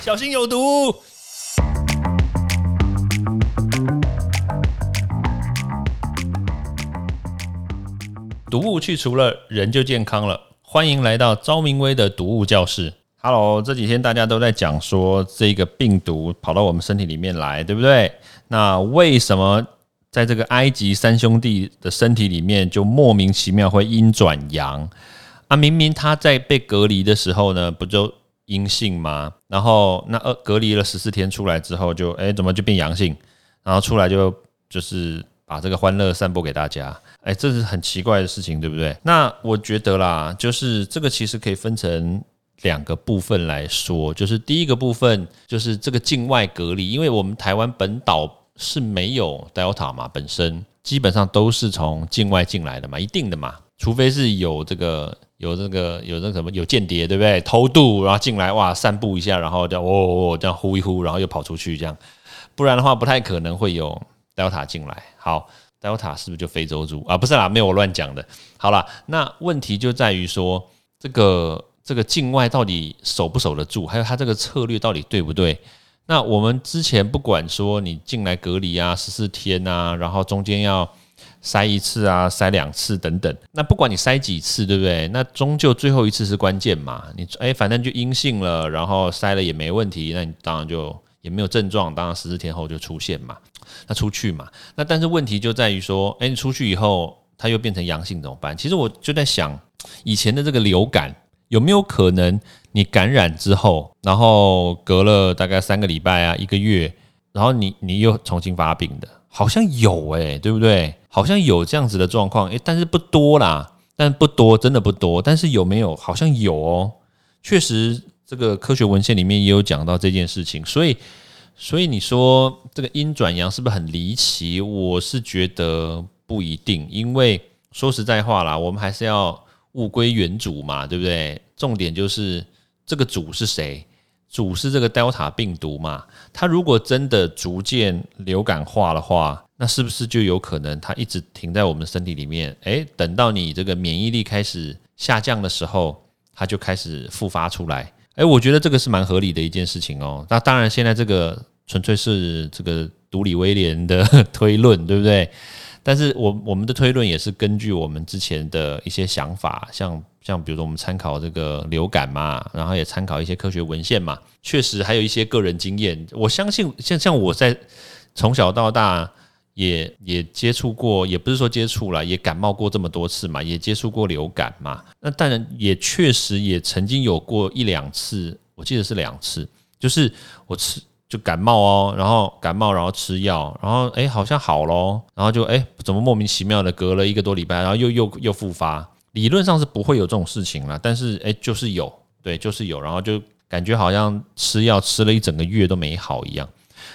小心有毒。毒物去除了，人就健康了。欢迎来到昭明威的毒物教室。Hello，这几天大家都在讲说这个病毒跑到我们身体里面来，对不对？那为什么在这个埃及三兄弟的身体里面就莫名其妙会阴转阳啊？明明他在被隔离的时候呢，不就阴性吗？然后那呃隔离了十四天出来之后，就哎怎么就变阳性？然后出来就就是把这个欢乐散播给大家。哎，这是很奇怪的事情，对不对？那我觉得啦，就是这个其实可以分成两个部分来说。就是第一个部分，就是这个境外隔离，因为我们台湾本岛是没有 Delta 嘛，本身基本上都是从境外进来的嘛，一定的嘛，除非是有这个有这个有那什么有间谍，对不对？偷渡然后进来哇，散步一下，然后这样哦哦这样呼一呼，然后又跑出去这样，不然的话不太可能会有 Delta 进来。好。Delta 是不是就非洲猪啊？不是啦，没有我乱讲的。好了，那问题就在于说，这个这个境外到底守不守得住？还有它这个策略到底对不对？那我们之前不管说你进来隔离啊，十四天啊，然后中间要筛一次啊，筛两次等等。那不管你筛几次，对不对？那终究最后一次是关键嘛。你哎，反正就阴性了，然后筛了也没问题，那你当然就也没有症状，当然十四天后就出现嘛。那出去嘛？那但是问题就在于说，哎，你出去以后，它又变成阳性怎么办？其实我就在想，以前的这个流感有没有可能，你感染之后，然后隔了大概三个礼拜啊，一个月，然后你你又重新发病的？好像有哎，对不对？好像有这样子的状况，哎，但是不多啦，但不多，真的不多。但是有没有？好像有哦，确实，这个科学文献里面也有讲到这件事情，所以。所以你说这个阴转阳是不是很离奇？我是觉得不一定，因为说实在话啦，我们还是要物归原主嘛，对不对？重点就是这个主是谁？主是这个 Delta 病毒嘛？它如果真的逐渐流感化的话，那是不是就有可能它一直停在我们身体里面？诶，等到你这个免疫力开始下降的时候，它就开始复发出来。哎，我觉得这个是蛮合理的一件事情哦。那当然，现在这个纯粹是这个独里威廉的 推论，对不对？但是我我们的推论也是根据我们之前的一些想法，像像比如说我们参考这个流感嘛，然后也参考一些科学文献嘛，确实还有一些个人经验。我相信像像我在从小到大。也也接触过，也不是说接触了，也感冒过这么多次嘛，也接触过流感嘛。那当然也确实也曾经有过一两次，我记得是两次，就是我吃就感冒哦，然后感冒然后吃药，然后哎好像好咯，然后就哎怎么莫名其妙的隔了一个多礼拜，然后又又又复发。理论上是不会有这种事情了，但是哎就是有，对，就是有，然后就感觉好像吃药吃了一整个月都没好一样。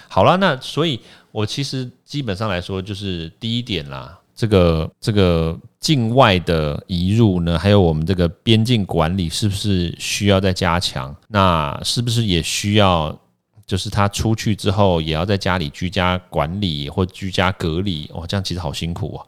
好了，那所以。我其实基本上来说，就是第一点啦，这个这个境外的移入呢，还有我们这个边境管理，是不是需要再加强？那是不是也需要，就是他出去之后，也要在家里居家管理或居家隔离？哦，这样其实好辛苦啊，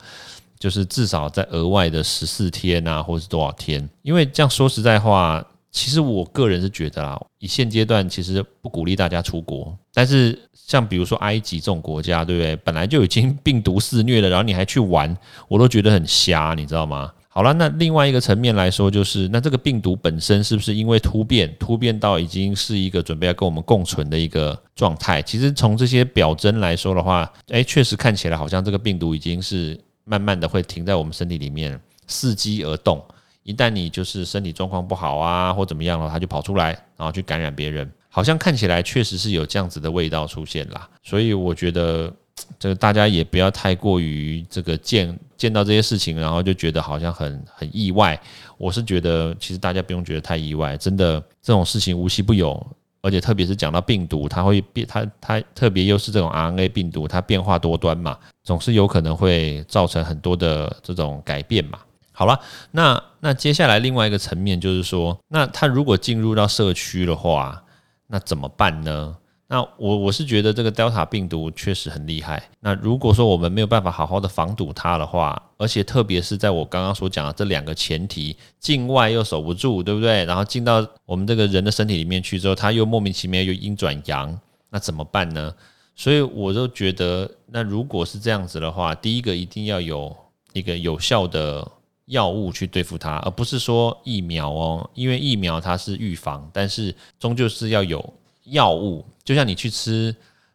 就是至少在额外的十四天啊，或者是多少天？因为这样说实在话。其实我个人是觉得啊，以现阶段其实不鼓励大家出国。但是像比如说埃及这种国家，对不对？本来就已经病毒肆虐了，然后你还去玩，我都觉得很瞎，你知道吗？好了，那另外一个层面来说，就是那这个病毒本身是不是因为突变，突变到已经是一个准备要跟我们共存的一个状态？其实从这些表征来说的话，诶，确实看起来好像这个病毒已经是慢慢的会停在我们身体里面，伺机而动。一旦你就是身体状况不好啊，或怎么样了，它就跑出来，然后去感染别人，好像看起来确实是有这样子的味道出现啦。所以我觉得这个大家也不要太过于这个见见到这些事情，然后就觉得好像很很意外。我是觉得其实大家不用觉得太意外，真的这种事情无奇不有，而且特别是讲到病毒，它会变，它它特别又是这种 RNA 病毒，它变化多端嘛，总是有可能会造成很多的这种改变嘛。好了，那那接下来另外一个层面就是说，那它如果进入到社区的话，那怎么办呢？那我我是觉得这个 Delta 病毒确实很厉害。那如果说我们没有办法好好的防堵它的话，而且特别是在我刚刚所讲的这两个前提，境外又守不住，对不对？然后进到我们这个人的身体里面去之后，它又莫名其妙又阴转阳，那怎么办呢？所以我都觉得，那如果是这样子的话，第一个一定要有一个有效的药物去对付它，而不是说疫苗哦，因为疫苗它是预防，但是终究是要有药物，就像你去吃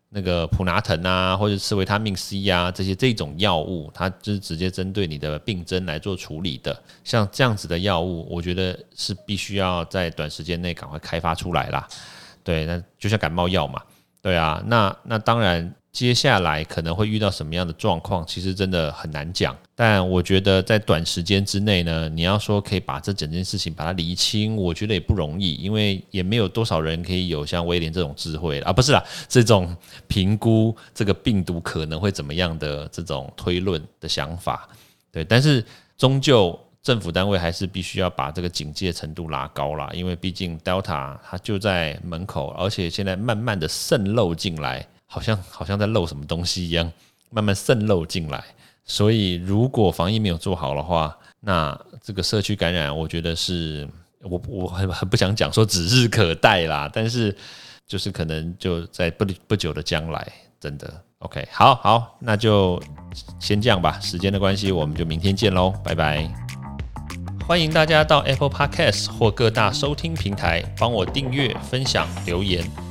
那个普拿疼啊，或者吃维他命 C 啊这些这种药物，它就是直接针对你的病征来做处理的。像这样子的药物，我觉得是必须要在短时间内赶快开发出来啦。对，那就像感冒药嘛。对啊，那那当然，接下来可能会遇到什么样的状况，其实真的很难讲。但我觉得在短时间之内呢，你要说可以把这整件事情把它理清，我觉得也不容易，因为也没有多少人可以有像威廉这种智慧啊，不是啦，这种评估这个病毒可能会怎么样的这种推论的想法。对，但是终究。政府单位还是必须要把这个警戒程度拉高啦，因为毕竟 Delta 它就在门口，而且现在慢慢的渗漏进来，好像好像在漏什么东西一样，慢慢渗漏进来。所以如果防疫没有做好的话，那这个社区感染，我觉得是我我很很不想讲说指日可待啦，但是就是可能就在不不久的将来，真的 OK，好好，那就先这样吧，时间的关系，我们就明天见喽，拜拜。欢迎大家到 Apple Podcast 或各大收听平台帮我订阅、分享、留言。